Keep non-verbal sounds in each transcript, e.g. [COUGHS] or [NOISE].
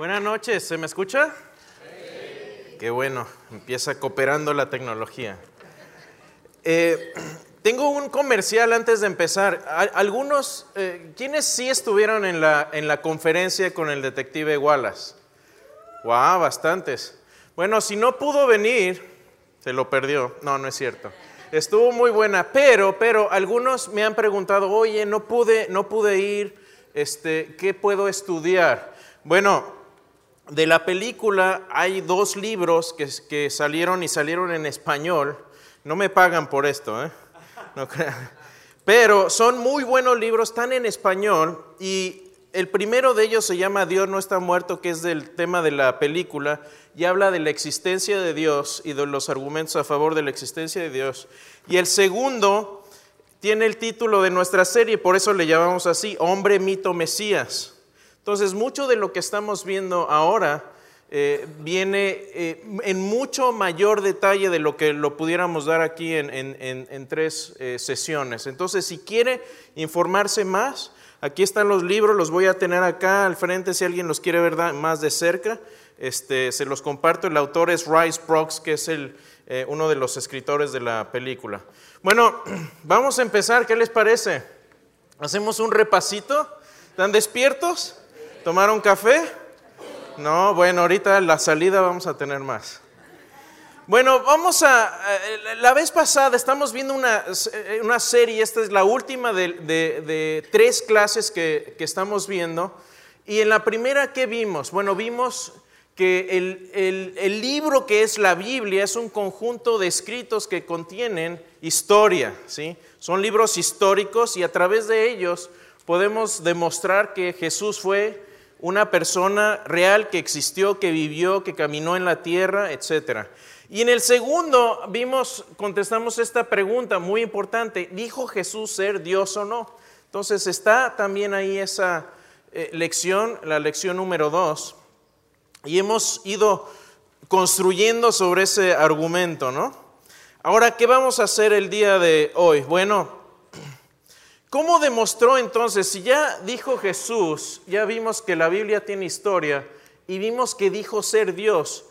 Buenas noches, ¿se me escucha? Qué bueno, empieza cooperando la tecnología. Eh, [CLEARS THROAT] tengo un comercial antes de empezar. Algunos, eh, ¿quiénes sí estuvieron en la, en la conferencia con el detective Wallace? Wow, bastantes. Bueno, si no pudo venir, se lo perdió. No, no es cierto. Estuvo muy buena, pero, pero algunos me han preguntado, oye, no pude, no pude ir, este, ¿qué puedo estudiar? Bueno, de la película hay dos libros que, salieron y salieron en español. No me pagan por esto, ¿eh? Pero son muy buenos libros, están en español y el primero de ellos se llama Dios no está muerto, que es del tema de la película, y habla de la existencia de Dios y de los argumentos a favor de la existencia de Dios. Y el segundo tiene el título de nuestra serie, por eso le llamamos así, Hombre, Mito, Mesías. Entonces, mucho de lo que estamos viendo ahora eh, viene eh, en mucho mayor detalle de lo que lo pudiéramos dar aquí en, tres eh, sesiones. Entonces, si quiere informarse más, Aquí están los libros, los voy a tener acá al frente si alguien los quiere ver más de cerca. Este, se los comparto. El autor es Rice Brooks, que es el, uno de los escritores de la película. Bueno, [CLEARS THROAT] vamos a empezar. ¿Qué les parece? ¿Hacemos un repasito? ¿Están despiertos? ¿Tomaron café? No, bueno, ahorita la salida vamos a tener más. Bueno, vamos a, eh, la vez pasada estamos viendo una, eh, una serie, esta es la última de, tres clases que, estamos viendo, y en la primera, ¿qué vimos? Bueno, vimos que el, el, libro que es la Biblia es un conjunto de escritos que contienen historia, ¿sí? Son libros históricos y a través de ellos podemos demostrar que Jesús fue una persona real que existió, que vivió, que caminó en la tierra, etcétera. Y en el segundo vimos, contestamos esta pregunta muy importante, ¿dijo Jesús ser Dios o no? Entonces está también ahí esa eh, lección, la lección número dos, y hemos ido construyendo sobre ese argumento, ¿no? Ahora, ¿qué vamos a hacer el día de hoy? Bueno, ¿cómo demostró entonces, si ya dijo Jesús, ya vimos que la Biblia tiene historia y vimos que dijo ser Dios,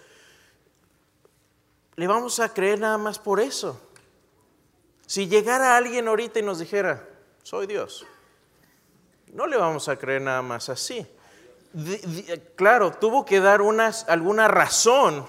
le vamos a creer nada más por eso. Si llegara alguien ahorita y nos dijera, soy Dios, no le vamos a creer nada más así. claro, tuvo que dar unas, alguna razón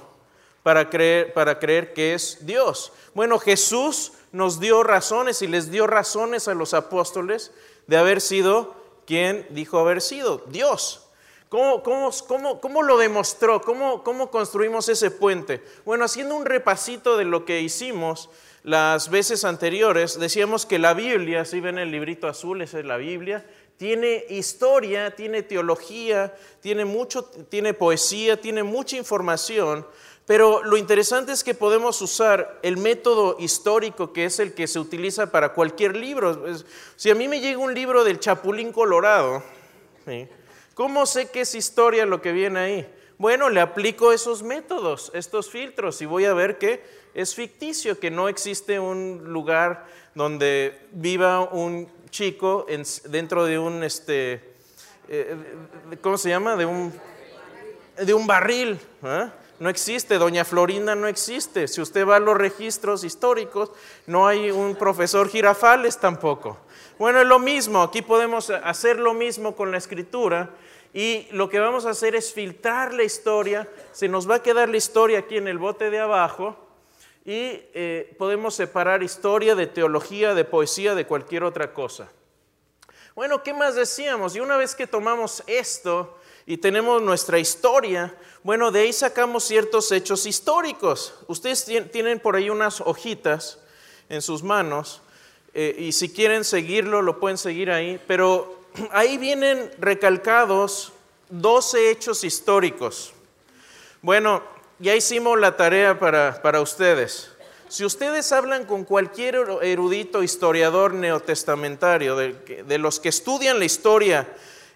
para creer, para creer que es Dios. Bueno, Jesús nos dio razones y les dio razones a los apóstoles de haber sido quien dijo haber sido Dios. ¿Cómo, lo demostró? ¿Cómo, ¿Cómo construimos ese puente? Bueno, haciendo un repasito de lo que hicimos las veces anteriores, decíamos que la Biblia, si ven el librito azul, esa es la Biblia, tiene historia, tiene teología, tiene, mucho, tiene poesía, tiene mucha información, pero lo interesante es que podemos usar el método histórico que es el que se utiliza para cualquier libro. Si a mí me llega un libro del Chapulín Colorado. ¿Cómo sé que es historia lo que viene ahí? Bueno, le aplico esos métodos, estos filtros y voy a ver que es ficticio, que no existe un lugar donde viva un chico dentro de un, este, eh, ¿cómo se llama? De un, de un barril. ¿eh? No existe, doña Florinda no existe. Si usted va a los registros históricos, no hay un profesor Girafales tampoco. Bueno, es lo mismo, aquí podemos hacer lo mismo con la escritura y lo que vamos a hacer es filtrar la historia, se nos va a quedar la historia aquí en el bote de abajo y eh, podemos separar historia de teología, de poesía, de cualquier otra cosa. Bueno, ¿qué más decíamos? Y una vez que tomamos esto y tenemos nuestra historia, bueno, de ahí sacamos ciertos hechos históricos. Ustedes tienen por ahí unas hojitas en sus manos eh, y si quieren seguirlo, lo pueden seguir ahí, pero [CLEARS THROAT] ahí vienen recalcados 12 hechos históricos. Bueno, ya hicimos la tarea para, ustedes. Si ustedes hablan con cualquier erudito historiador neotestamentario, de, los que estudian la historia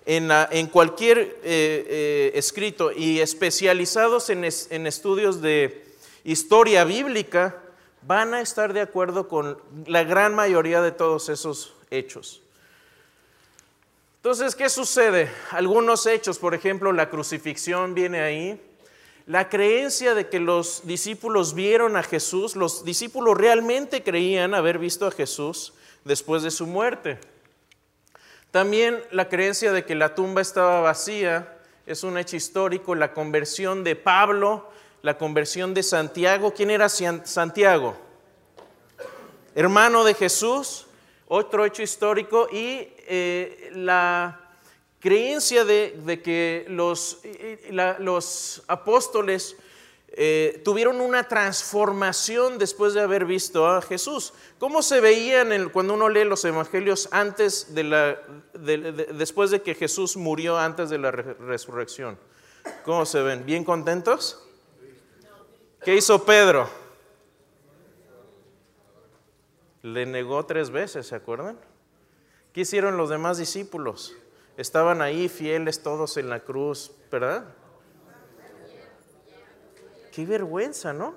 en, cualquier eh, eh, escrito y especializados en, en estudios de historia bíblica, van a estar de acuerdo con la gran mayoría de todos esos hechos. Entonces, ¿qué sucede? Algunos hechos, por ejemplo, la crucifixión viene ahí. La creencia de que los discípulos vieron a Jesús, los discípulos realmente creían haber visto a Jesús después de su muerte. También la creencia de que la tumba estaba vacía es un hecho histórico, la conversión de Pablo, la conversión de Santiago. ¿Quién era Santiago? Hermano de Jesús, otro hecho histórico, y eh, la creencia de, que los, los apóstoles eh, tuvieron una transformación después de haber visto a Jesús. ¿Cómo se veían cuando uno lee los evangelios antes de la, después de que Jesús murió antes de la resurrección? ¿Cómo se ven? ¿Bien contentos? ¿Qué hizo Pedro? Le negó tres veces, ¿se acuerdan? ¿Qué hicieron los demás discípulos? Estaban ahí fieles todos en la cruz, ¿verdad? Qué vergüenza, ¿no?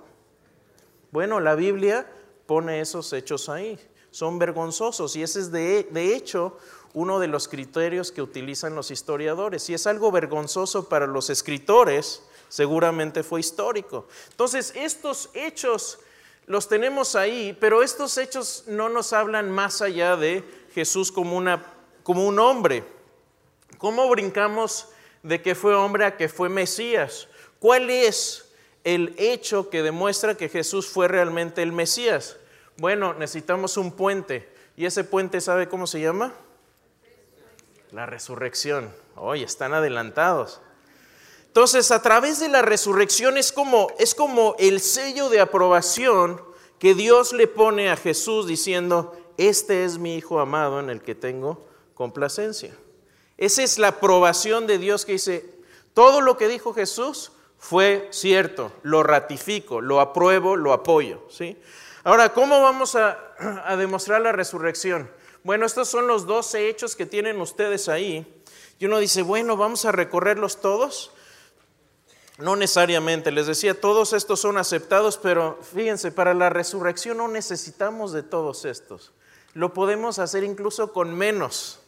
Bueno, la Biblia pone esos hechos ahí. Son vergonzosos y ese es de, de hecho uno de los criterios que utilizan los historiadores. Si es algo vergonzoso para los escritores, seguramente fue histórico. Entonces, estos hechos los tenemos ahí, pero estos hechos no nos hablan más allá de Jesús como, una, como un hombre. ¿Cómo brincamos de que fue hombre a que fue Mesías? ¿Cuál es el hecho que demuestra que Jesús fue realmente el Mesías? Bueno, necesitamos un puente. ¿Y ese puente sabe cómo se llama? La resurrección. Hoy están adelantados. Entonces, a través de la resurrección es como, es como el sello de aprobación que Dios le pone a Jesús diciendo, este es mi Hijo amado en el que tengo complacencia. Esa es la aprobación de Dios que dice, todo lo que dijo Jesús fue cierto, lo ratifico, lo apruebo, lo apoyo. ¿sí? Ahora, ¿cómo vamos a, demostrar la resurrección? Bueno, estos son los 12 hechos que tienen ustedes ahí. Y uno dice, bueno, vamos a recorrerlos todos. No necesariamente, les decía, todos estos son aceptados, pero fíjense, para la resurrección no necesitamos de todos estos. Lo podemos hacer incluso con menos.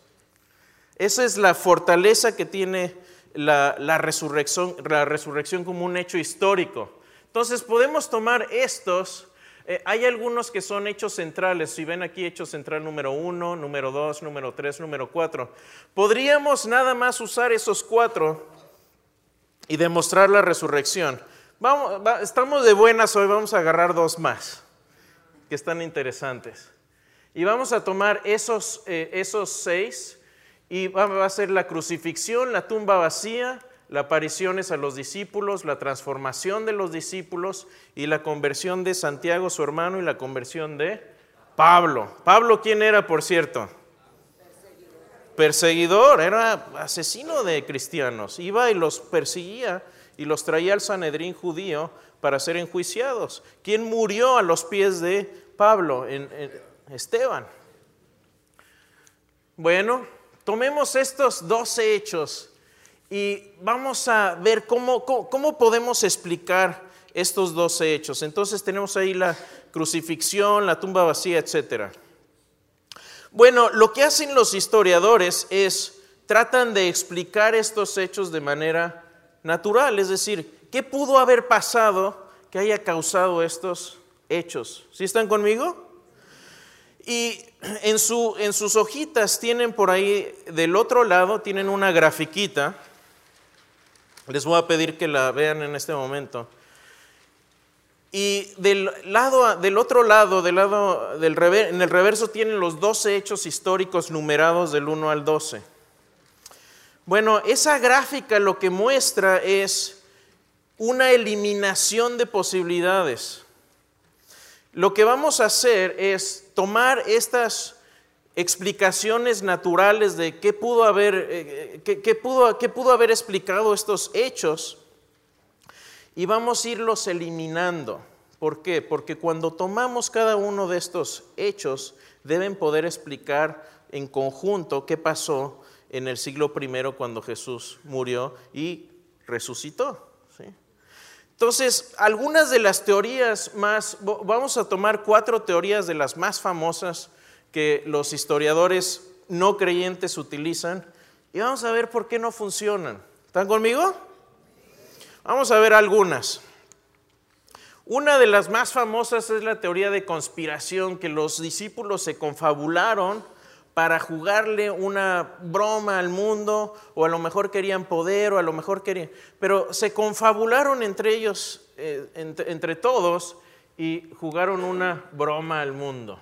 Esa es la fortaleza que tiene la, resurrección, la resurrección como un hecho histórico. Entonces podemos tomar estos, eh, hay algunos que son hechos centrales, si ven aquí hecho central número uno, número dos, número tres, número cuatro. Podríamos nada más usar esos cuatro y demostrar la resurrección. Vamos, estamos de buenas hoy, vamos a agarrar dos más, que están interesantes. Y vamos a tomar esos, eh, esos seis y va a ser la crucifixión, la tumba vacía, las apariciones a los discípulos, la transformación de los discípulos y la conversión de Santiago, su hermano, y la conversión de Pablo. Pablo, ¿quién era, por cierto? Perseguidor, era asesino de cristianos. Iba y los perseguía y los traía al Sanedrín judío para ser enjuiciados. ¿Quién murió a los pies de Pablo? En, Esteban. Bueno, tomemos estos dos hechos y vamos a ver cómo, cómo, podemos explicar estos dos hechos. Entonces tenemos ahí la crucifixión, la tumba vacía, etc. Bueno, lo que hacen los historiadores es tratan de explicar estos hechos de manera natural, es decir, ¿qué pudo haber pasado que haya causado estos hechos? ¿Sí están conmigo? Y en, su, en sus hojitas tienen por ahí, del otro lado, tienen una grafiquita. Les voy a pedir que la vean en este momento. Y del, lado, del otro lado, del lado del en el reverso tienen los 12 hechos históricos numerados del 1 al 12. Bueno, esa gráfica lo que muestra es una eliminación de posibilidades. Lo que vamos a hacer es tomar estas explicaciones naturales de qué pudo haber, eh, qué, pudo, qué pudo haber explicado estos hechos y vamos a irlos eliminando. ¿Por qué? Porque cuando tomamos cada uno de estos hechos, deben poder explicar en conjunto qué pasó en el siglo I cuando Jesús murió y resucitó. Entonces, algunas de las teorías más, vamos a tomar cuatro teorías de las más famosas que los historiadores no creyentes utilizan. y vamos a ver por qué no funcionan. ¿Están conmigo? Vamos a ver algunas. Una de las más famosas es la teoría de conspiración, que los discípulos se confabularon para jugarle una broma al mundo, o a lo mejor querían poder, o a lo mejor querían... Pero se confabularon entre ellos, eh, entre, entre todos, y jugaron una broma al mundo.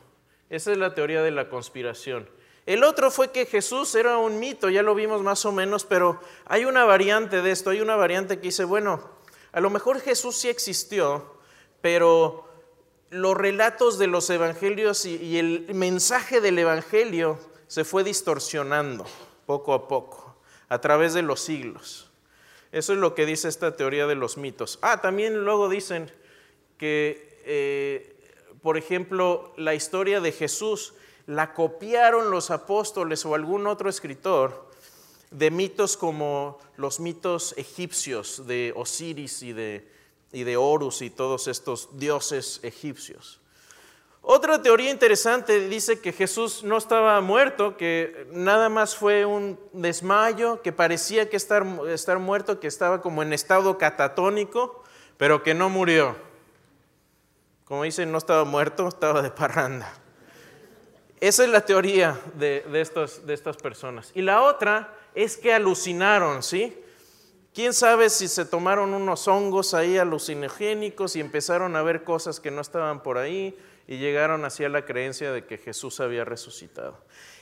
Esa es la teoría de la conspiración. El otro fue que Jesús era un mito, ya lo vimos más o menos, pero hay una variante de esto, hay una variante que dice, bueno, a lo mejor Jesús sí existió, pero los relatos de los evangelios y, el mensaje del evangelio se fue distorsionando poco a poco, a través de los siglos. Eso es lo que dice esta teoría de los mitos. Ah, también luego dicen que, eh, por ejemplo, la historia de Jesús la copiaron los apóstoles o algún otro escritor de mitos como los mitos egipcios de Osiris y de, y de Horus y todos estos dioses egipcios. Otra teoría interesante dice que Jesús no estaba muerto, que nada más fue un desmayo, que parecía que estar, estar muerto, que estaba como en estado catatónico, pero que no murió. Como dicen, no estaba muerto, estaba de parranda. Esa es la teoría de, de, de estas personas. Y la otra es que alucinaron, ¿sí? ¿Quién sabe si se tomaron unos hongos ahí alucinogénicos y empezaron a ver cosas que no estaban por ahí y llegaron hacia la creencia de que Jesús había resucitado?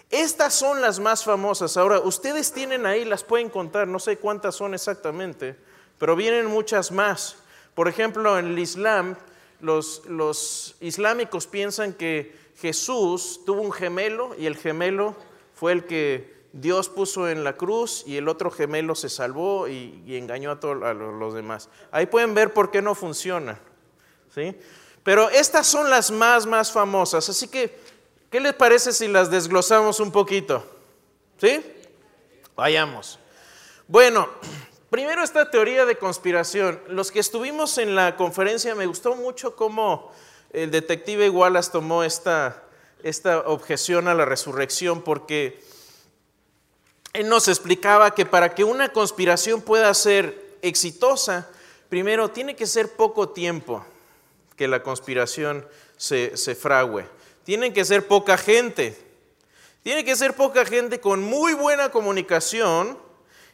Estas son las más famosas. Ahora, ustedes tienen ahí, las pueden contar, no sé cuántas son exactamente, pero vienen muchas más. Por ejemplo, en el Islam, los, los islámicos piensan que Jesús tuvo un gemelo y el gemelo fue el que Dios puso en la cruz y el otro gemelo se salvó y, engañó a todos los demás. Ahí pueden ver por qué no funciona. ¿sí? Pero estas son las más, más famosas. Así que, ¿qué les parece si las desglosamos un poquito? ¿Sí? Vayamos. Bueno, [CLEARS THROAT] primero esta teoría de conspiración. Los que estuvimos en la conferencia me gustó mucho cómo el detective Wallace tomó esta, esta objeción a la resurrección porque él nos explicaba que para que una conspiración pueda ser exitosa, primero tiene que ser poco tiempo que la conspiración se, se frague. Tiene que ser poca gente. Tiene que ser poca gente con muy buena comunicación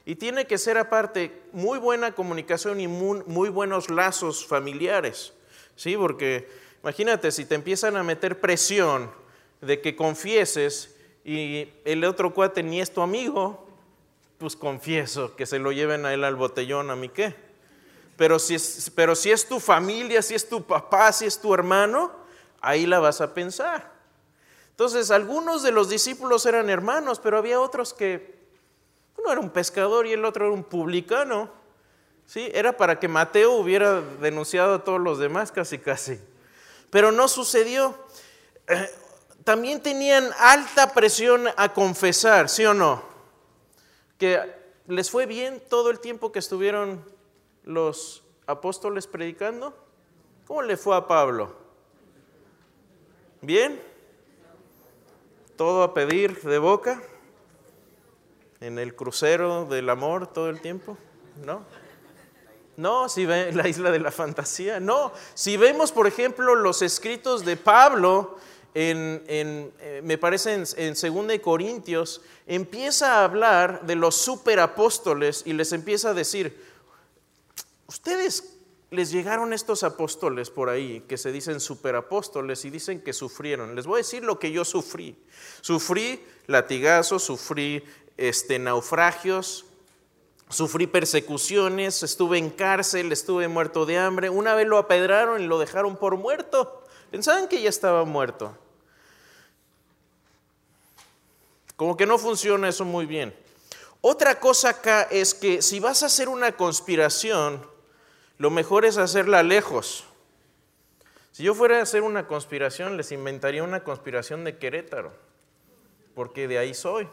y tiene que ser aparte muy buena comunicación y muy, muy buenos lazos familiares. ¿Sí? Porque Imagínate si te empiezan a meter presión de que confieses y el otro cuate ni es tu amigo, pues confieso que se lo lleven a él al botellón, a mí qué. Pero si, es, pero si es tu familia, si es tu papá, si es tu hermano, ahí la vas a pensar. Entonces, algunos de los discípulos eran hermanos, pero había otros que uno era un pescador y el otro era un publicano. ¿Sí? Era para que Mateo hubiera denunciado a todos los demás casi casi pero no sucedió. Eh, también tenían alta presión a confesar, ¿sí o no? Que les fue bien todo el tiempo que estuvieron los apóstoles predicando. ¿Cómo le fue a Pablo? ¿Bien? ¿Todo a pedir de boca? ¿En el crucero del amor todo el tiempo? ¿No? No, si ve la isla de la fantasía, no. Si vemos, por ejemplo, los escritos de Pablo, en, eh, me parece en, en 2 Corintios, empieza a hablar de los superapóstoles y les empieza a decir, ustedes les llegaron estos apóstoles por ahí que se dicen superapóstoles y dicen que sufrieron. Les voy a decir lo que yo sufrí. Sufrí latigazos, sufrí este, naufragios, Sufrí persecuciones, estuve en cárcel, estuve muerto de hambre. Una vez lo apedraron y lo dejaron por muerto. Pensaban que ya estaba muerto. Como que no funciona eso muy bien. Otra cosa acá es que si vas a hacer una conspiración, lo mejor es hacerla lejos. Si yo fuera a hacer una conspiración, les inventaría una conspiración de Querétaro, porque de ahí soy.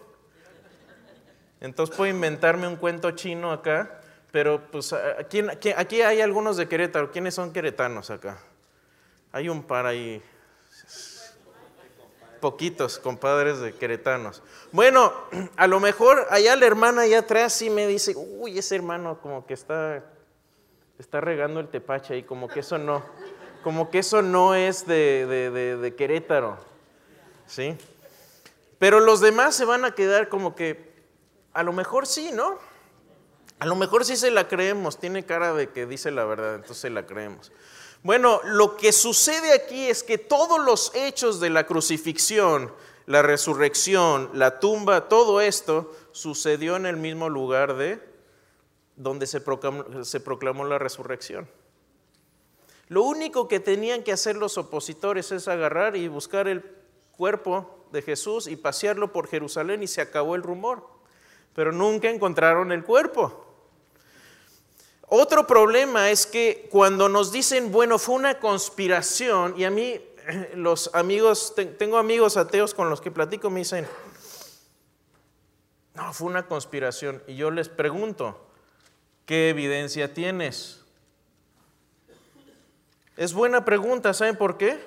Entonces puedo inventarme un cuento chino acá, pero pues aquí, hay algunos de Querétaro. ¿Quiénes son queretanos acá? Hay un par ahí. Poquitos compadres de queretanos. Bueno, a lo mejor allá la hermana allá atrás sí me dice, uy, ese hermano como que está, está regando el tepache ahí, como que eso no, como que eso no es de, de, de Querétaro, ¿sí? Pero los demás se van a quedar como que, a lo mejor sí, ¿no? A lo mejor sí se la creemos, tiene cara de que dice la verdad, entonces se la creemos. Bueno, lo que sucede aquí es que todos los hechos de la crucifixión, la resurrección, la tumba, todo esto sucedió en el mismo lugar de donde se proclamó, se proclamó la resurrección. Lo único que tenían que hacer los opositores es agarrar y buscar el cuerpo de Jesús y pasearlo por Jerusalén y se acabó el rumor. Pero nunca encontraron el cuerpo. Otro problema es que cuando nos dicen, bueno, fue una conspiración, y a mí [LAUGHS] los amigos, tengo amigos ateos con los que platico, me dicen, no, fue una conspiración. Y yo les pregunto, ¿qué evidencia tienes? Es buena pregunta, ¿saben por qué?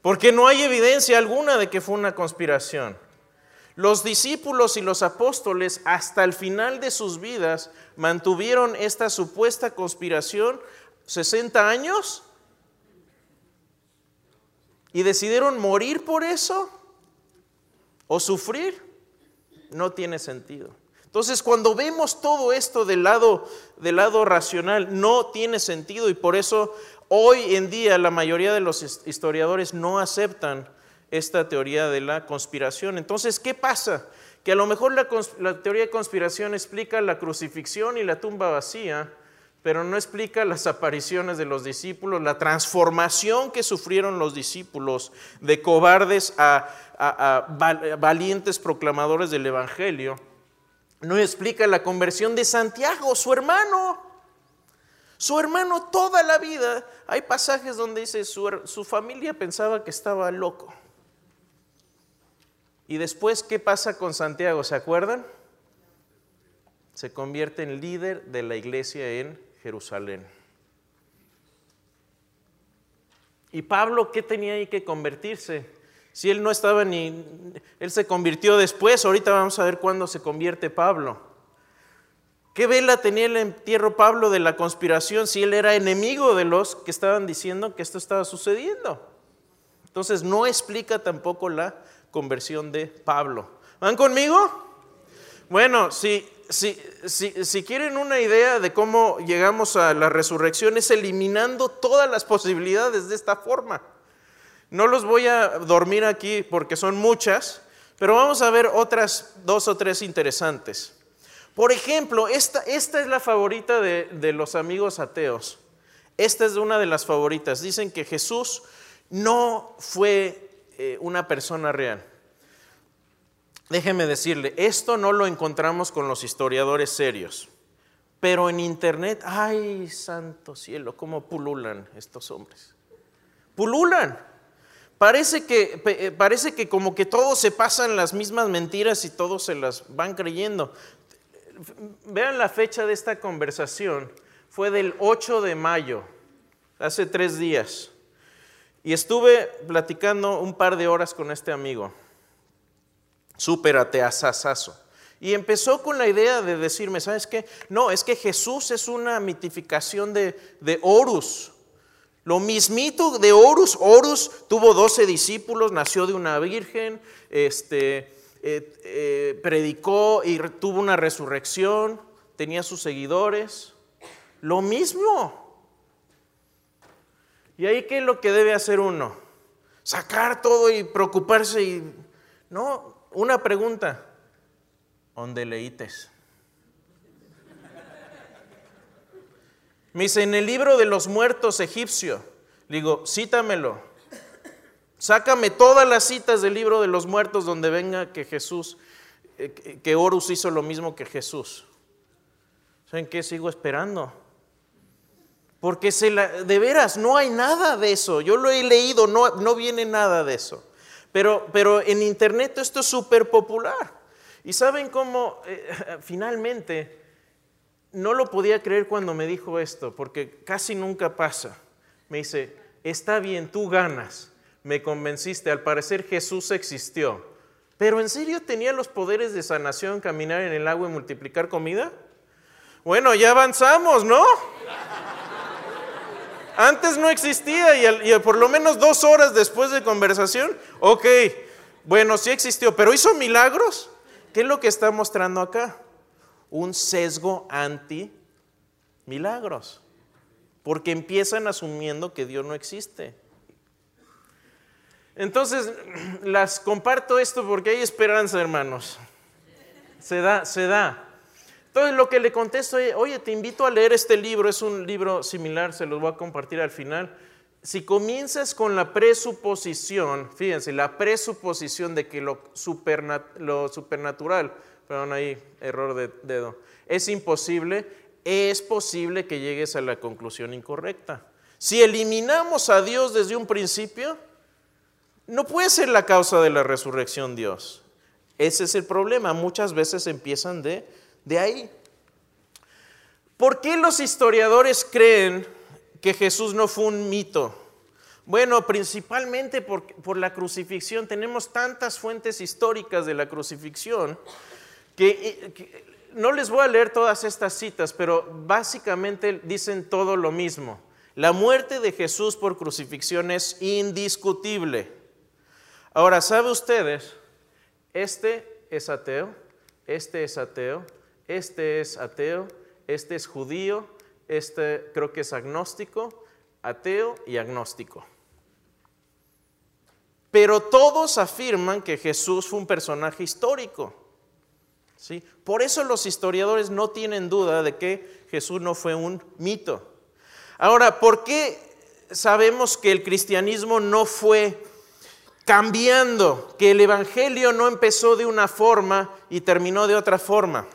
Porque no hay evidencia alguna de que fue una conspiración. Los discípulos y los apóstoles hasta el final de sus vidas mantuvieron esta supuesta conspiración 60 años y decidieron morir por eso o sufrir. No tiene sentido. Entonces, cuando vemos todo esto del lado, del lado racional, no tiene sentido y por eso hoy en día la mayoría de los historiadores no aceptan esta teoría de la conspiración. Entonces, ¿qué pasa? Que a lo mejor la, teoría de conspiración explica la crucifixión y la tumba vacía, pero no explica las apariciones de los discípulos, la transformación que sufrieron los discípulos de cobardes a, valientes proclamadores del Evangelio. No explica la conversión de Santiago, su hermano. Su hermano toda la vida, hay pasajes donde dice su familia pensaba que estaba loco. Y después, ¿qué pasa con Santiago? ¿Se acuerdan? Se convierte en líder de la iglesia en Jerusalén. ¿Y Pablo qué tenía ahí que convertirse? Si él no estaba ni... Él se convirtió después, ahorita vamos a ver cuándo se convierte Pablo. ¿Qué vela tenía el entierro Pablo de la conspiración si él era enemigo de los que estaban diciendo que esto estaba sucediendo? Entonces no explica tampoco la conversión de Pablo. ¿Van conmigo? Bueno, si, si, si, quieren una idea de cómo llegamos a la resurrección es eliminando todas las posibilidades de esta forma. No los voy a dormir aquí porque son muchas, pero vamos a ver otras dos o tres interesantes. Por ejemplo, esta, esta es la favorita de, de los amigos ateos. Esta es una de las favoritas. Dicen que Jesús no fue eh, una persona real. Déjeme decirle, esto no lo encontramos con los historiadores serios, pero en internet, ay, santo cielo, cómo pululan estos hombres. Pululan. Parece que, eh, parece que como que todos se pasan las mismas mentiras y todos se las van creyendo. Vean la fecha de esta conversación, fue del 8 de mayo, hace tres días. Y estuve platicando un par de horas con este amigo, súper ateazazazo. Y empezó con la idea de decirme, ¿sabes qué? No, es que Jesús es una mitificación de, de Horus. Lo mismito de Horus. Horus tuvo 12 discípulos, nació de una virgen, este, eh, eh, predicó y tuvo una resurrección, tenía sus seguidores. Lo mismo. ¿Y ahí qué es lo que debe hacer uno? Sacar todo y preocuparse y... No, una pregunta. ¿Dónde leítes? Me dice, en el libro de los muertos egipcio. Digo, cítamelo. Sácame todas las citas del libro de los muertos donde venga que Jesús, eh, que Horus hizo lo mismo que Jesús. ¿Saben qué? Sigo esperando. Porque de veras no hay nada de eso. Yo lo he leído, no, no viene nada de eso. Pero, pero en internet esto es súper popular. Y saben cómo eh, [LAUGHS] finalmente no lo podía creer cuando me dijo esto, porque casi nunca pasa. Me dice, está bien, tú ganas, me convenciste, al parecer Jesús existió. Pero ¿en serio tenía los poderes de sanación, caminar en el agua y multiplicar comida? Bueno, ya avanzamos, ¿no? Antes no existía y, por lo menos dos horas después de conversación, ok, bueno, sí existió, pero hizo milagros. ¿Qué es lo que está mostrando acá? Un sesgo anti milagros, porque empiezan asumiendo que Dios no existe. Entonces, [CLEARS THROAT] las comparto esto porque hay esperanza, hermanos. Se da, se da. Entonces, lo que le contesto, oye, te invito a leer este libro, es un libro similar, se los voy a compartir al final. Si comienzas con la presuposición, fíjense, la presuposición de que lo, lo supernatural, perdón, ahí, error de dedo, es imposible, es posible que llegues a la conclusión incorrecta. Si eliminamos a Dios desde un principio, no puede ser la causa de la resurrección Dios. Ese es el problema. Muchas veces empiezan de, de ahí. ¿Por qué los historiadores creen que Jesús no fue un mito? Bueno, principalmente por, por, la crucifixión. Tenemos tantas fuentes históricas de la crucifixión que, que, no les voy a leer todas estas citas, pero básicamente dicen todo lo mismo. La muerte de Jesús por crucifixión es indiscutible. Ahora, ¿sabe ustedes? Este es ateo, este es ateo, este es ateo, este es judío, este creo que es agnóstico, ateo y agnóstico. Pero todos afirman que Jesús fue un personaje histórico. ¿sí? Por eso los historiadores no tienen duda de que Jesús no fue un mito. Ahora, ¿por qué sabemos que el cristianismo no fue cambiando, que el Evangelio no empezó de una forma y terminó de otra forma.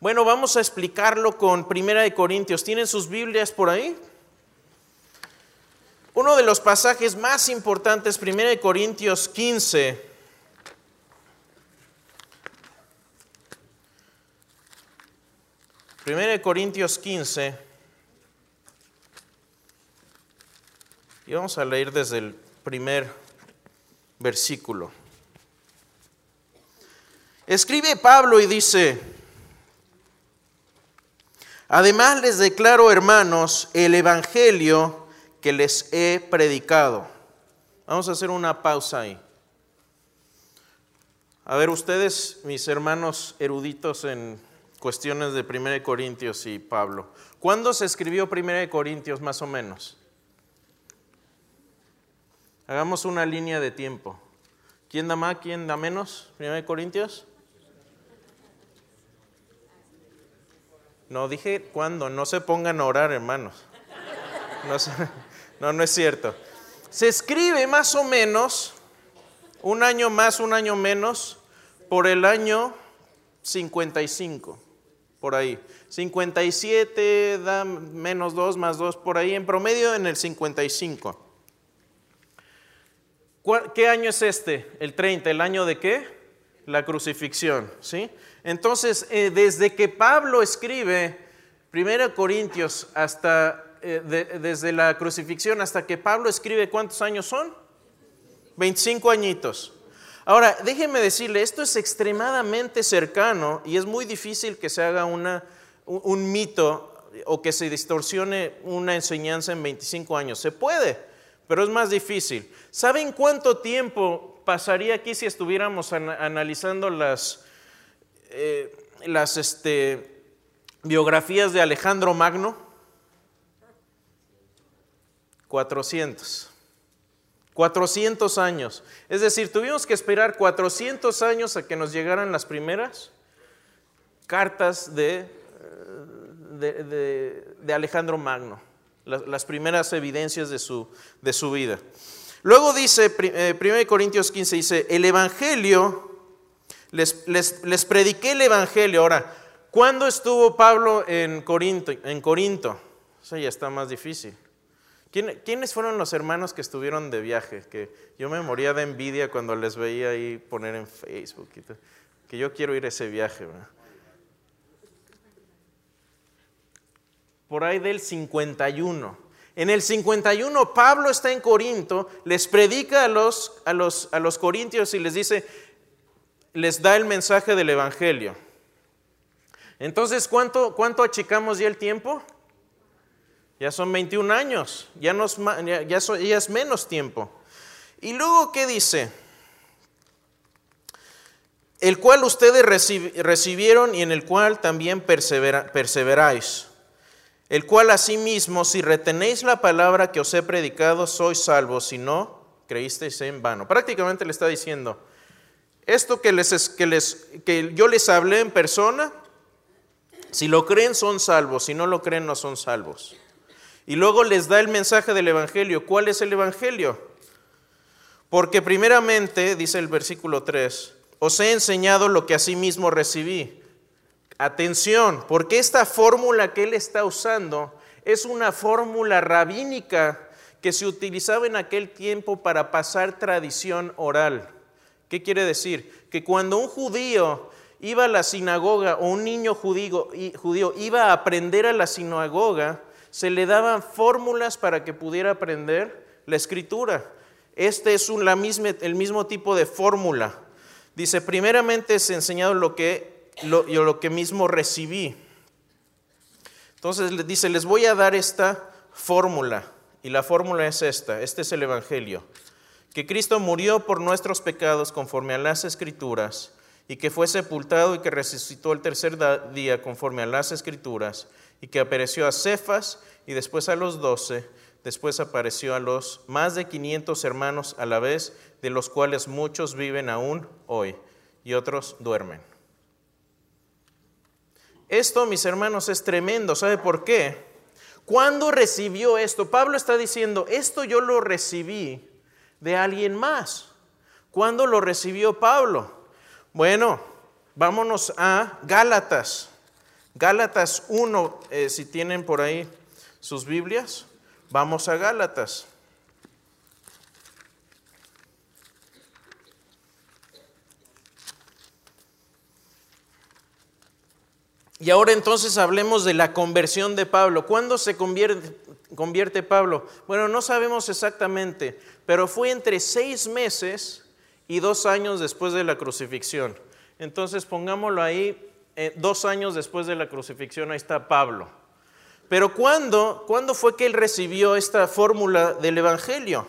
Bueno, vamos a explicarlo con Primera de Corintios. ¿Tienen sus Biblias por ahí? Uno de los pasajes más importantes, Primera de Corintios 15. Primera de Corintios 15. Y vamos a leer desde el primer versículo. Escribe Pablo y dice, además les declaro, hermanos, el Evangelio que les he predicado. Vamos a hacer una pausa ahí. A ver, ustedes, mis hermanos eruditos en cuestiones de 1 Corintios y Pablo, ¿cuándo se escribió 1 Corintios más o menos? Hagamos una línea de tiempo. ¿Quién da más? ¿Quién da menos? Primero Corintios. No, dije cuándo. No se pongan a orar, hermanos. [LAUGHS] No, no, es cierto. Se escribe más o menos, un año más, un año menos, por el año 55, por ahí. 57 da menos 2 más 2, por ahí, en promedio en el 55. ¿Qué año es este? El 30, ¿el año de qué? La crucifixión, ¿sí? Entonces, eh, desde que Pablo escribe 1 Corintios hasta, eh, desde la crucifixión hasta que Pablo escribe, ¿cuántos años son? 25 añitos. Ahora, déjeme decirle, esto es extremadamente cercano y es muy difícil que se haga una, un mito o que se distorsione una enseñanza en 25 años. Se puede, pero es más difícil. ¿Saben cuánto tiempo pasaría aquí si estuviéramos analizando las, eh, las este, biografías de Alejandro Magno? 400. 400 años. Es decir, tuvimos que esperar 400 años a que nos llegaran las primeras cartas de, de, de Alejandro Magno las, primeras evidencias de su, de su vida. Luego dice, 1 eh, Corintios 15, dice, el Evangelio, les, les, prediqué el Evangelio. Ahora, ¿cuándo estuvo Pablo en Corinto? En Corinto? Eso ya está más difícil. ¿Quiénes fueron los hermanos que estuvieron de viaje? Que yo me moría de envidia cuando les veía ahí poner en Facebook. Que yo quiero ir a ese viaje. por ahí del 51. En el 51 Pablo está en Corinto, les predica a los, a los, a los corintios y les dice, les da el mensaje del Evangelio. Entonces, ¿cuánto, cuánto achicamos ya el tiempo? Ya son 21 años, ya, ya, ya es menos tiempo. Y luego, ¿qué dice? El cual ustedes recibieron y en el cual también perseveráis. El cual asimismo, si retenéis la palabra que os he predicado, sois salvos, si no, creísteis en vano. Prácticamente le está diciendo, esto que, les, que, les, que yo les hablé en persona, si lo creen son salvos, si no lo creen no son salvos. Y luego les da el mensaje del Evangelio. ¿Cuál es el Evangelio? Porque primeramente, dice el versículo 3, os he enseñado lo que asimismo recibí. Atención, porque esta fórmula que él está usando es una fórmula rabínica que se utilizaba en aquel tiempo para pasar tradición oral. ¿Qué quiere decir? Que cuando un judío iba a la sinagoga o un niño judío, iba a aprender a la sinagoga, se le daban fórmulas para que pudiera aprender la escritura. Este es el mismo tipo de fórmula. Dice, primeramente es enseñado lo que, yo lo que mismo recibí. Entonces dice, les voy a dar esta fórmula. Y la fórmula es esta, este es el Evangelio. Que Cristo murió por nuestros pecados conforme a las Escrituras y que fue sepultado y que resucitó el tercer día conforme a las Escrituras y que apareció a Cefas y después a los doce Después apareció a los más de 500 hermanos a la vez, de los cuales muchos viven aún hoy y otros duermen. Esto, mis hermanos, es tremendo. ¿Sabe por qué? ¿Cuándo recibió esto? Pablo está diciendo, esto yo lo recibí de alguien más. ¿Cuándo lo recibió Pablo? Bueno, vámonos a Gálatas. Gálatas 1, eh, si tienen por ahí sus Biblias. Vamos a Gálatas. Y ahora entonces hablemos de la conversión de Pablo. ¿Cuándo se convierte, convierte, Pablo? Bueno, no sabemos exactamente, pero fue entre seis meses y dos años después de la crucifixión. Entonces pongámoslo ahí, eh, dos años después de la crucifixión, ahí está Pablo. Pero ¿cuándo, ¿cuándo fue que él recibió esta fórmula del Evangelio?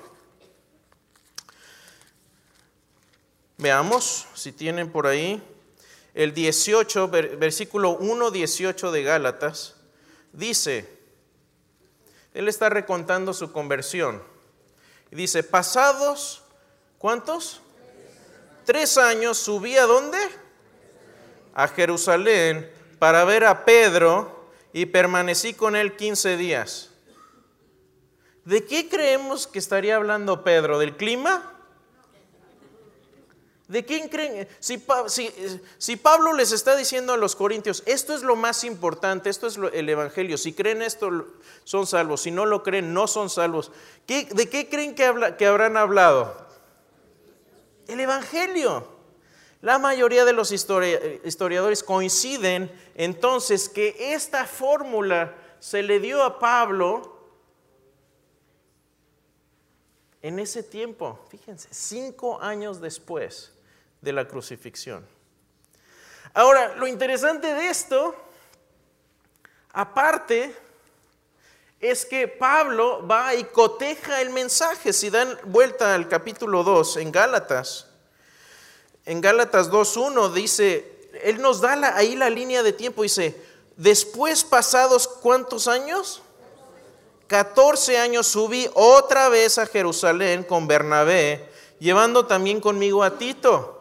Veamos, si tienen por ahí, el 18, versículo 1, 18 de Gálatas, dice, él está recontando su conversión. Y dice, pasados, ¿cuántos? Tres años subí a dónde? A Jerusalén para ver a Pedro y permanecí con él 15 días. ¿De qué creemos que estaría hablando Pedro? ¿Del clima? ¿De quién creen? Si, si, Pablo les está diciendo a los corintios, esto es lo más importante, esto es el Evangelio, si creen esto son salvos, si no lo creen no son salvos, ¿de qué creen que, habla, que habrán hablado? El Evangelio. La mayoría de los historiadores coinciden entonces que esta fórmula se le dio a Pablo en ese tiempo, fíjense, cinco años después de la crucifixión. Ahora, lo interesante de esto, aparte, es que Pablo va y coteja el mensaje. Si dan vuelta al capítulo 2 en Gálatas, en Gálatas 2.1 dice, Él nos da ahí la línea de tiempo, dice, después pasados cuántos años? 14 años subí otra vez a Jerusalén con Bernabé, llevando también conmigo a Tito.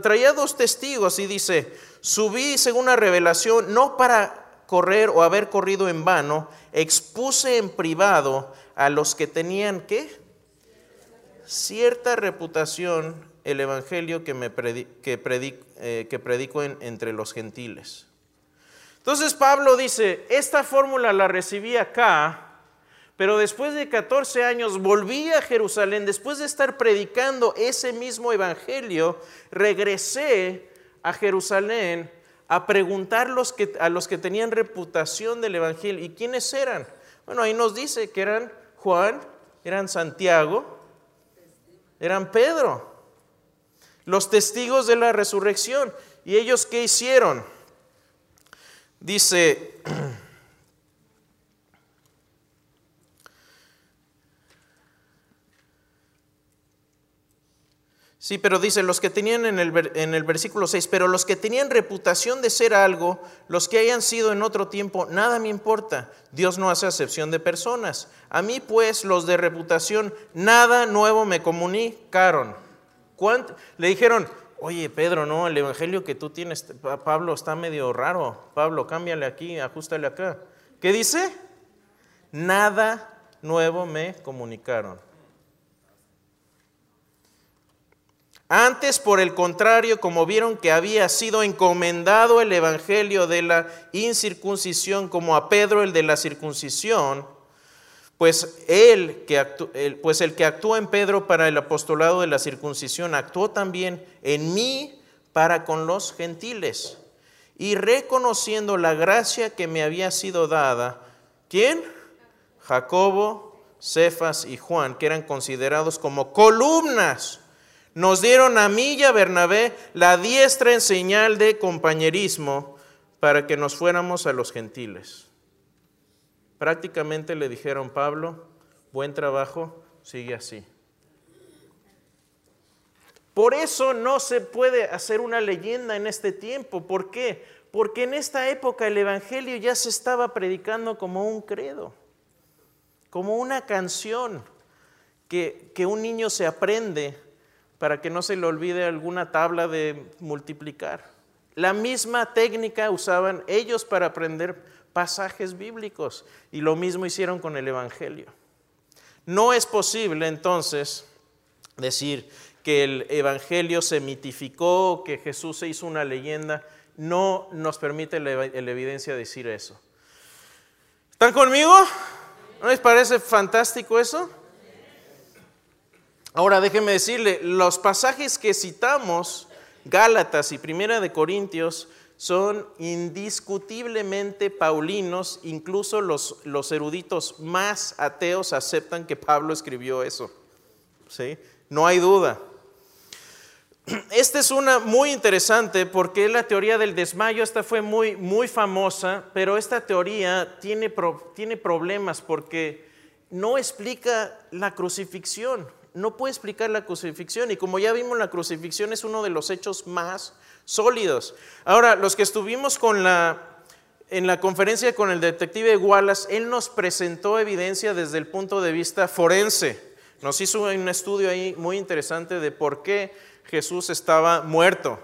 Traía dos testigos y dice, subí según la revelación, no para correr o haber corrido en vano, expuse en privado a los que tenían, ¿qué? Cierta reputación el evangelio que, me que, eh, que predico entre los gentiles. Entonces Pablo dice, esta fórmula la recibí acá, pero después de 14 años volví a Jerusalén, después de estar predicando ese mismo evangelio, regresé a Jerusalén a preguntar a los que tenían reputación del evangelio. ¿Y quiénes eran? Bueno, ahí nos dice que eran Juan, eran Santiago, eran Pedro, los testigos de la resurrección. ¿Y ellos qué hicieron? Dice, [CLEARS THROAT] Sí, pero dice, los que tenían en el, en el, versículo 6, pero los que tenían reputación de ser algo, los que hayan sido en otro tiempo, nada me importa. Dios no hace acepción de personas. A mí pues los de reputación, nada nuevo me comunicaron. Le dijeron, oye Pedro, no, el evangelio que tú tienes, Pablo, está medio raro. Pablo, cámbiale aquí, ajustale acá. ¿Qué dice? Nada nuevo me comunicaron. Antes, por el contrario, como vieron que había sido encomendado el evangelio de la incircuncisión como a Pedro el de la circuncisión, pues que pues el que actuó en Pedro para el apostolado de la circuncisión actuó también en mí para con los gentiles. Y reconociendo la gracia que me había sido dada, ¿quién? Jacobo, Cefas y Juan, que eran considerados como columnas nos dieron a mí y a Bernabé la diestra en señal de compañerismo para que nos fuéramos a los gentiles. Prácticamente le dijeron, Pablo, buen trabajo, sigue así. Por eso no se puede hacer una leyenda en este tiempo. ¿Por qué? Porque en esta época el Evangelio ya se estaba predicando como un credo, como una canción que, que un niño se aprende para que no se le olvide alguna tabla de multiplicar. La misma técnica usaban ellos para aprender pasajes bíblicos y lo mismo hicieron con el Evangelio. No es posible entonces decir que el Evangelio se mitificó, que Jesús se hizo una leyenda. No nos permite la, evidencia decir eso. ¿Están conmigo? ¿No les parece fantástico eso? Ahora déjeme decirle, los pasajes que citamos, Gálatas y Primera de Corintios, son indiscutiblemente paulinos, incluso los, los eruditos más ateos aceptan que Pablo escribió eso. ¿Sí? No hay duda. Esta es una muy interesante porque la teoría del desmayo, esta fue muy, muy famosa, pero esta teoría tiene, tiene problemas porque no explica la crucifixión no puede explicar la crucifixión. Y como ya vimos, la crucifixión es uno de los hechos más sólidos. Ahora, los que estuvimos con la, en la conferencia con el detective Wallace, él nos presentó evidencia desde el punto de vista forense. Nos hizo un estudio ahí muy interesante de por qué Jesús estaba muerto.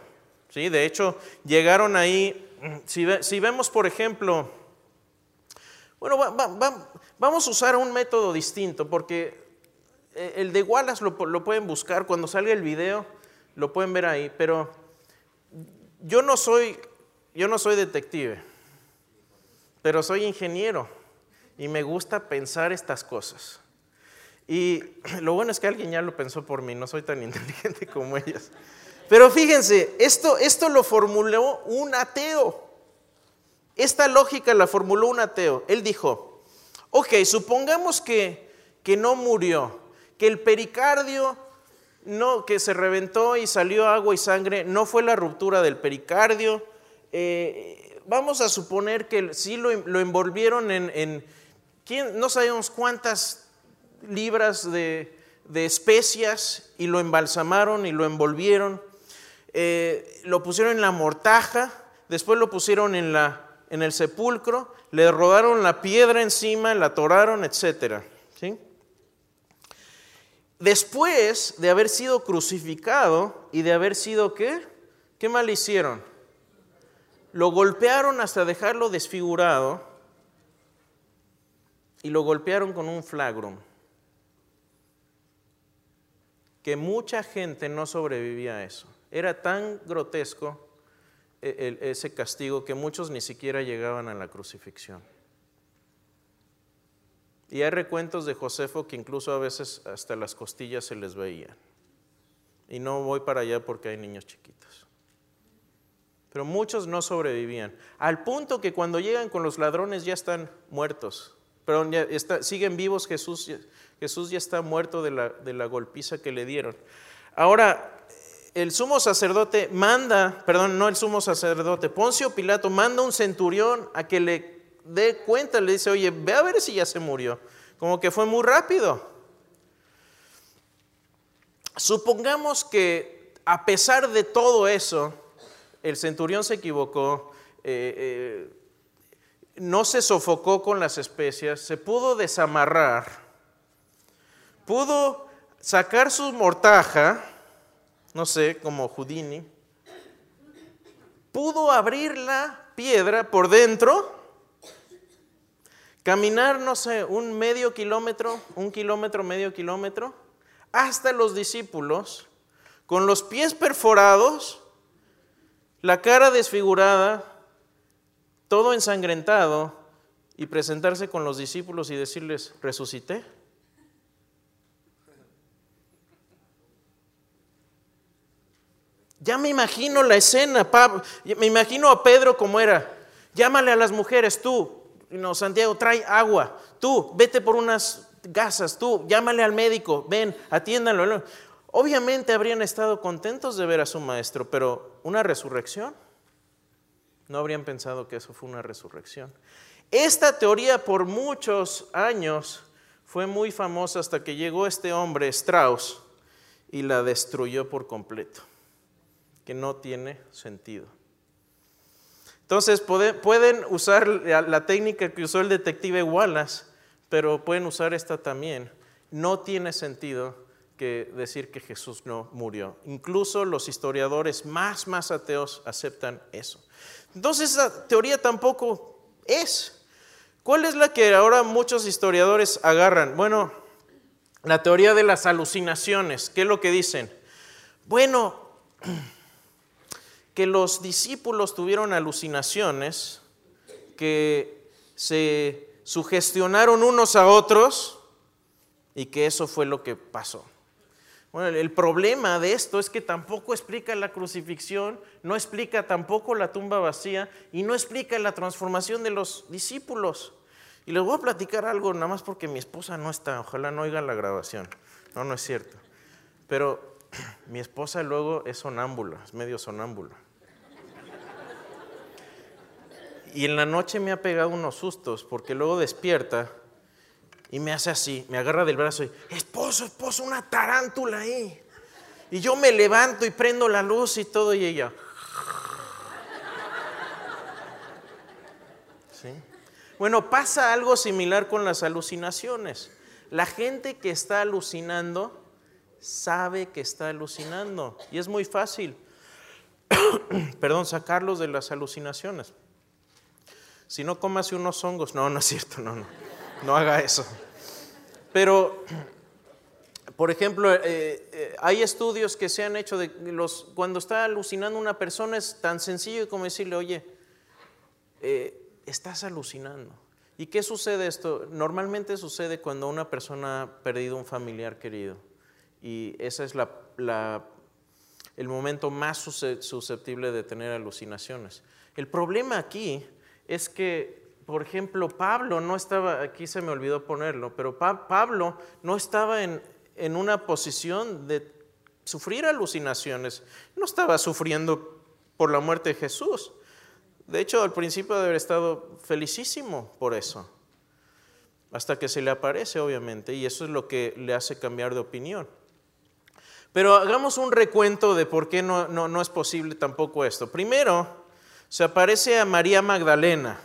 ¿Sí? De hecho, llegaron ahí, si, vemos, por ejemplo, bueno, vamos a usar un método distinto, porque el de Wallace lo, pueden buscar, cuando salga el video lo pueden ver ahí, pero yo no soy, yo no soy detective, pero soy ingeniero y me gusta pensar estas cosas. Y [CLEARS THROAT] lo bueno es que alguien ya lo pensó por mí, no soy tan [LAUGHS] inteligente como ellos. Pero fíjense, esto, esto lo formuló un ateo. Esta lógica la formuló un ateo. Él dijo, ok, supongamos que, que no murió, que el pericardio no, que se reventó y salió agua y sangre, no fue la ruptura del pericardio. Eh, vamos a suponer que sí lo, envolvieron en, no sabemos cuántas libras de, especias y lo embalsamaron y lo envolvieron. Eh, lo pusieron en la mortaja, después lo pusieron en, la, en el sepulcro, le rodaron la piedra encima, la atoraron, etc. ¿sí? Después de haber sido crucificado y de haber sido qué? ¿Qué mal hicieron? Lo golpearon hasta dejarlo desfigurado y lo golpearon con un flagrum. Que mucha gente no sobrevivía a eso. Era tan grotesco e, ese castigo que muchos ni siquiera llegaban a la crucifixión. Y hay recuentos de Josefo que incluso a veces hasta las costillas se les veían. Y no voy para allá porque hay niños chiquitos. Pero muchos no sobrevivían. Al punto que cuando llegan con los ladrones ya están muertos, está, siguen vivos, Jesús, Jesús ya está muerto de la, de la golpiza que le dieron. Ahora, el sumo sacerdote manda, perdón, no el sumo sacerdote, Poncio Pilato manda un centurión a que le dé cuenta, le dice, oye, ve a ver si ya se murió. Como que fue muy rápido. Supongamos que a pesar de todo eso, el centurión se equivocó, eh, eh, no se sofocó con las especias, se pudo desamarrar, pudo sacar su mortaja, no sé, como Houdini, pudo abrir la piedra por dentro, caminar, no sé, un medio kilómetro, un kilómetro, medio kilómetro, hasta los discípulos, con los pies perforados, la cara desfigurada, todo ensangrentado, y presentarse con los discípulos y decirles, resucité. Ya me imagino la escena, me imagino a Pedro como era. Llámale a las mujeres, tú, no, Santiago, trae agua, tú, vete por unas gasas, tú, llámale al médico, ven, atiéndanlo. Obviamente habrían estado contentos de ver a su maestro, pero una resurrección, no habrían pensado que eso fue una resurrección. Esta teoría por muchos años fue muy famosa hasta que llegó este hombre, Strauss, y la destruyó por completo que no tiene sentido. Entonces pueden usar la técnica que usó el detective Wallace, pero pueden usar esta también. No tiene sentido que decir que Jesús no murió. Incluso los historiadores más, más ateos aceptan eso. Entonces esa teoría tampoco es. ¿Cuál es la que ahora muchos historiadores agarran? Bueno, la teoría de las alucinaciones. ¿Qué es lo que dicen? Bueno, [CLEARS THROAT] que los discípulos tuvieron alucinaciones, que se sugestionaron unos a otros y que eso fue lo que pasó. Bueno, el problema de esto es que tampoco explica la crucifixión, no explica tampoco la tumba vacía y no explica la transformación de los discípulos. Y les voy a platicar algo nada más porque mi esposa no está, ojalá no oiga la grabación. No, no es cierto. Pero [CLEARS THROAT] mi esposa luego es sonámbula, es medio sonámbula. Y en la noche me ha pegado unos sustos porque luego despierta y me hace así, me agarra del brazo y, esposo, esposo, una tarántula ahí. Y yo me levanto y prendo la luz y todo y ella. [LAUGHS] ¿Sí? Bueno, pasa algo similar con las alucinaciones. La gente que está alucinando sabe que está alucinando y es muy fácil, [COUGHS] perdón, sacarlos de las alucinaciones si no comas unos hongos, no, no es cierto, no, no, no haga eso. Pero, por ejemplo, eh, eh, hay estudios que se han hecho de los, cuando está alucinando una persona es tan sencillo como decirle, oye, eh, estás alucinando. ¿Y qué sucede esto? Normalmente sucede cuando una persona ha perdido un familiar querido y ese es la, el momento más susceptible de tener alucinaciones. El problema aquí es que, por ejemplo, Pablo no estaba, aquí se me olvidó ponerlo, pero Pablo no estaba en, en una posición de sufrir alucinaciones, no estaba sufriendo por la muerte de Jesús. De hecho, al principio de haber estado felicísimo por eso, hasta que se le aparece, obviamente, y eso es lo que le hace cambiar de opinión. Pero hagamos un recuento de por qué no, no, no es posible tampoco esto. Primero, se aparece a María Magdalena.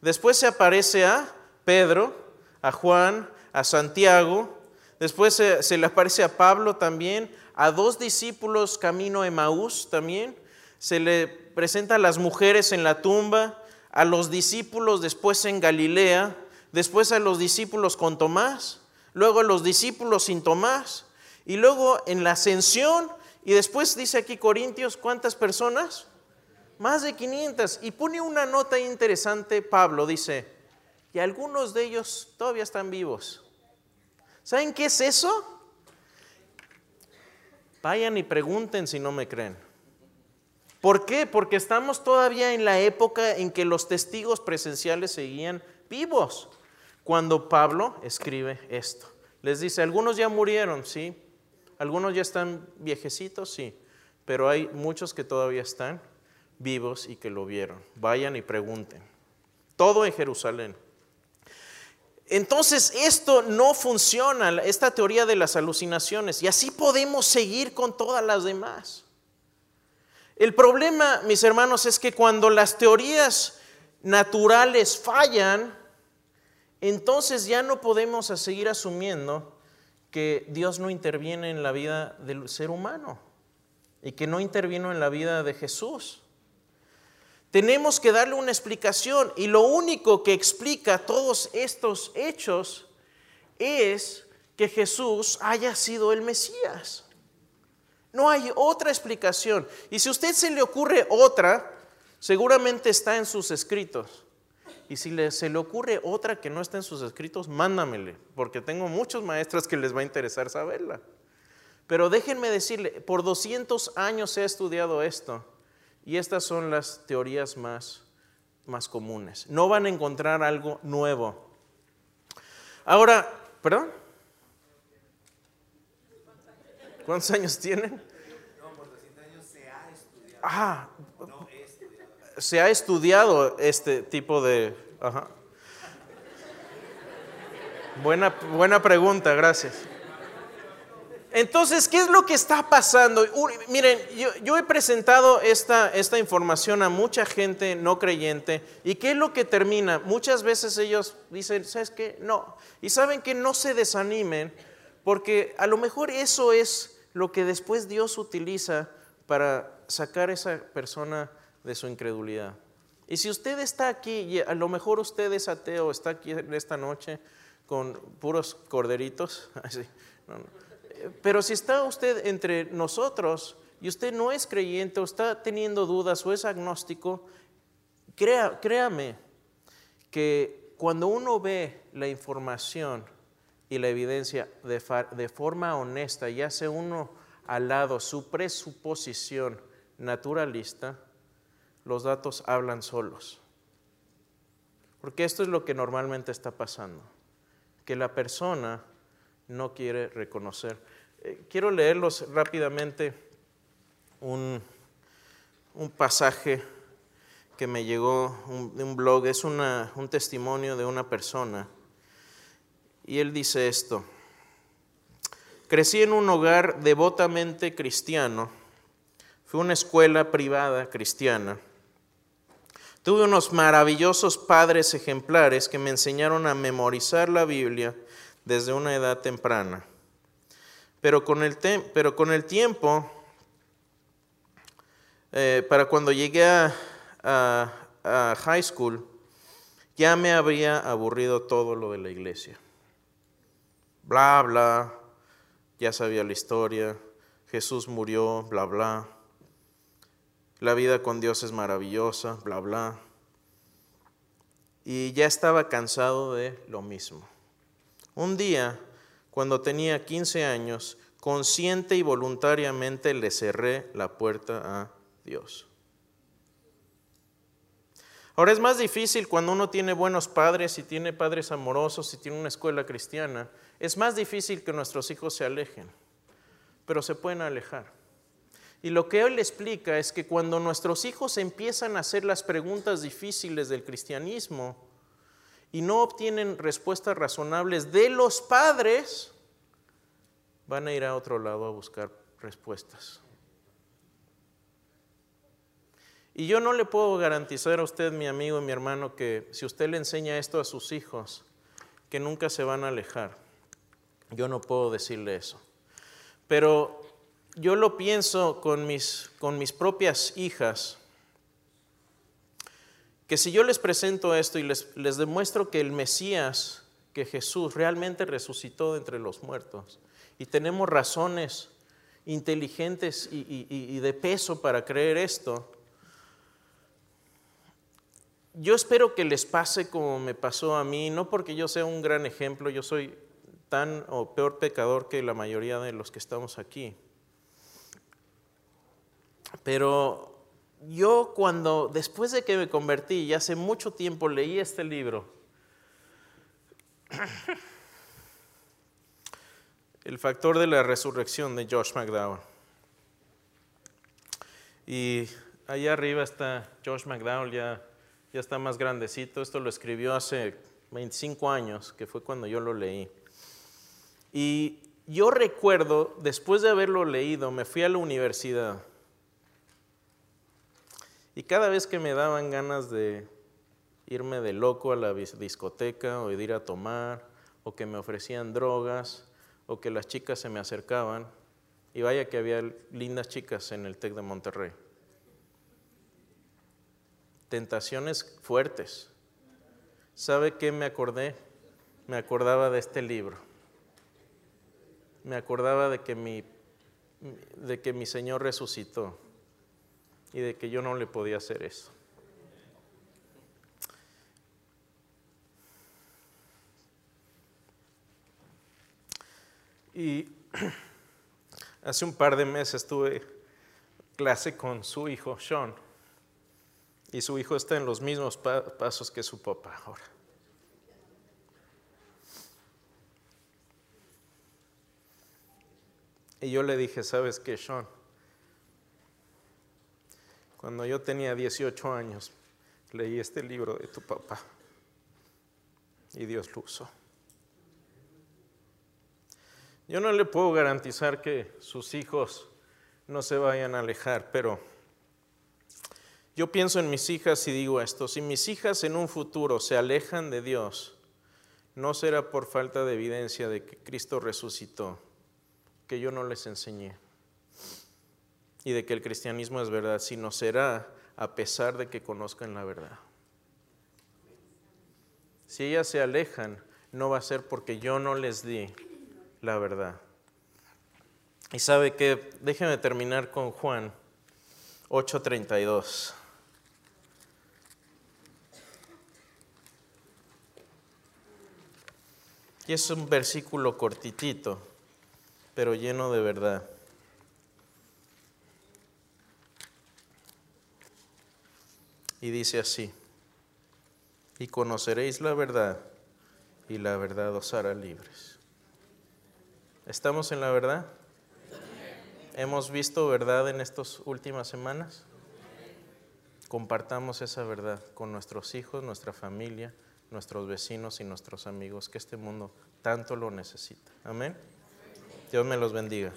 Después se aparece a Pedro, a Juan, a Santiago. Después se, le aparece a Pablo también, a dos discípulos camino a Emaús también. Se le presenta a las mujeres en la tumba, a los discípulos después en Galilea, después a los discípulos con Tomás, luego a los discípulos sin Tomás, y luego en la ascensión, y después dice aquí Corintios, ¿cuántas personas? Más de 500. Y pone una nota interesante, Pablo dice, y algunos de ellos todavía están vivos. ¿Saben qué es eso? Vayan y pregunten si no me creen. ¿Por qué? Porque estamos todavía en la época en que los testigos presenciales seguían vivos. cuando Pablo escribe esto. Les dice, algunos ya murieron, sí, algunos ya están viejecitos, sí, pero hay muchos que todavía están vivos y que lo vieron. Vayan y pregunten. Todo en Jerusalén. Entonces esto no funciona, esta teoría de las alucinaciones, y así podemos seguir con todas las demás. El problema, mis hermanos, es que cuando las teorías naturales fallan, entonces ya no podemos seguir asumiendo que Dios no interviene en la vida del ser humano y que no intervino en la vida de Jesús. Tenemos que darle una explicación y lo único que explica todos estos hechos es que Jesús haya sido el Mesías. No hay otra explicación. Y si a usted se le ocurre otra, seguramente está en sus escritos. Y si se le ocurre otra que no está en sus escritos, mándamele, porque tengo muchos maestros que les va a interesar saberla. Pero déjenme decirle, por 200 años he estudiado esto y estas son las teorías más, más comunes. No van a encontrar algo nuevo. Ahora, ¿perdón? ¿Cuántos años tienen? No, por 200 años se ha estudiado. Ah, se ha estudiado este tipo de... Buena, buena pregunta, gracias. Entonces, ¿qué es lo que está pasando? miren, yo, he presentado esta, esta información a mucha gente no creyente y ¿qué es lo que termina? Muchas veces ellos dicen, ¿sabes qué? No. Y saben que no se desanimen porque a lo mejor eso es lo que después Dios utiliza para sacar a esa persona de su incredulidad. Y si usted está aquí, y a lo mejor usted es ateo, está aquí esta noche con puros corderitos, [LAUGHS] pero si está usted entre nosotros y usted no es creyente o está teniendo dudas o es agnóstico, crea, créame que cuando uno ve la información y la evidencia de, de forma honesta y hace uno al lado su presuposición naturalista, los datos hablan solos. Porque esto es lo que normalmente está pasando, que la persona no quiere reconocer. Eh, quiero leerlos rápidamente un, pasaje que me llegó de un blog, es un testimonio de una persona. Y él dice esto, crecí en un hogar devotamente cristiano, fue una escuela privada cristiana Tuve unos maravillosos padres ejemplares que me enseñaron a memorizar la Biblia desde una edad temprana. Pero con el, pero con el tiempo, eh, para cuando llegué a, a high school, ya me habría aburrido todo lo de la iglesia. Bla, bla, ya sabía la historia, Jesús murió, bla, bla. La vida con Dios es maravillosa, bla, bla. Y ya estaba cansado de lo mismo. Un día, cuando tenía 15 años, consciente y voluntariamente le cerré la puerta a Dios. Ahora es más difícil cuando uno tiene buenos padres y tiene padres amorosos y tiene una escuela cristiana. Es más difícil que nuestros hijos se alejen, pero se pueden alejar. Y lo que él explica es que cuando nuestros hijos empiezan a hacer las preguntas difíciles del cristianismo y no obtienen respuestas razonables de los padres, van a ir a otro lado a buscar respuestas. Y yo no le puedo garantizar a usted, mi amigo y mi hermano, que si usted le enseña esto a sus hijos, que nunca se van a alejar. Yo no puedo decirle eso. Pero yo lo pienso con mis, con mis propias hijas, que si yo les presento esto y les, les demuestro que el Mesías, que Jesús realmente resucitó de entre los muertos, y tenemos razones inteligentes y, y de peso para creer esto, yo espero que les pase como me pasó a mí, no porque yo sea un gran ejemplo, yo soy tan o peor pecador que la mayoría de los que estamos aquí. Pero yo cuando, después de que me convertí, y hace mucho tiempo leí este libro, [CLEARS THROAT] El factor de la resurrección de Josh McDowell. Y allá arriba está Josh McDowell, ya, ya está más grandecito. Esto lo escribió hace 25 años, que fue cuando yo lo leí. Y yo recuerdo, después de haberlo leído, me fui a la universidad. Y cada vez que me daban ganas de irme de loco a la discoteca o ir a tomar, o que me ofrecían drogas, o que las chicas se me acercaban, y vaya que había lindas chicas en el TEC de Monterrey. Tentaciones fuertes. ¿Sabe qué me acordé? Me acordaba de este libro. Me acordaba de que mi, de que mi Señor resucitó y de que yo no le podía hacer eso. Y [CLEARS THROAT] hace un par de meses tuve clase con su hijo, Sean, y su hijo está en los mismos pasos que su papá ahora. Y yo le dije, ¿sabes qué, Sean? Cuando yo tenía 18 años, leí este libro de tu papá y Dios lo usó. Yo no le puedo garantizar que sus hijos no se vayan a alejar, pero yo pienso en mis hijas y digo esto, si mis hijas en un futuro se alejan de Dios, no será por falta de evidencia de que Cristo resucitó, que yo no les enseñé, y de que el cristianismo es verdad, sino será a pesar de que conozcan la verdad. Si ellas se alejan, no va a ser porque yo no les di la verdad. Y sabe que, déjeme terminar con Juan 8:32. Y es un versículo cortitito, pero lleno de verdad. Y dice así, y conoceréis la verdad, y la verdad os hará libres. ¿Estamos en la verdad? ¿Hemos visto verdad en estas últimas semanas? Compartamos esa verdad con nuestros hijos, nuestra familia, nuestros vecinos y nuestros amigos, que este mundo tanto lo necesita. Amén. Dios me los bendiga.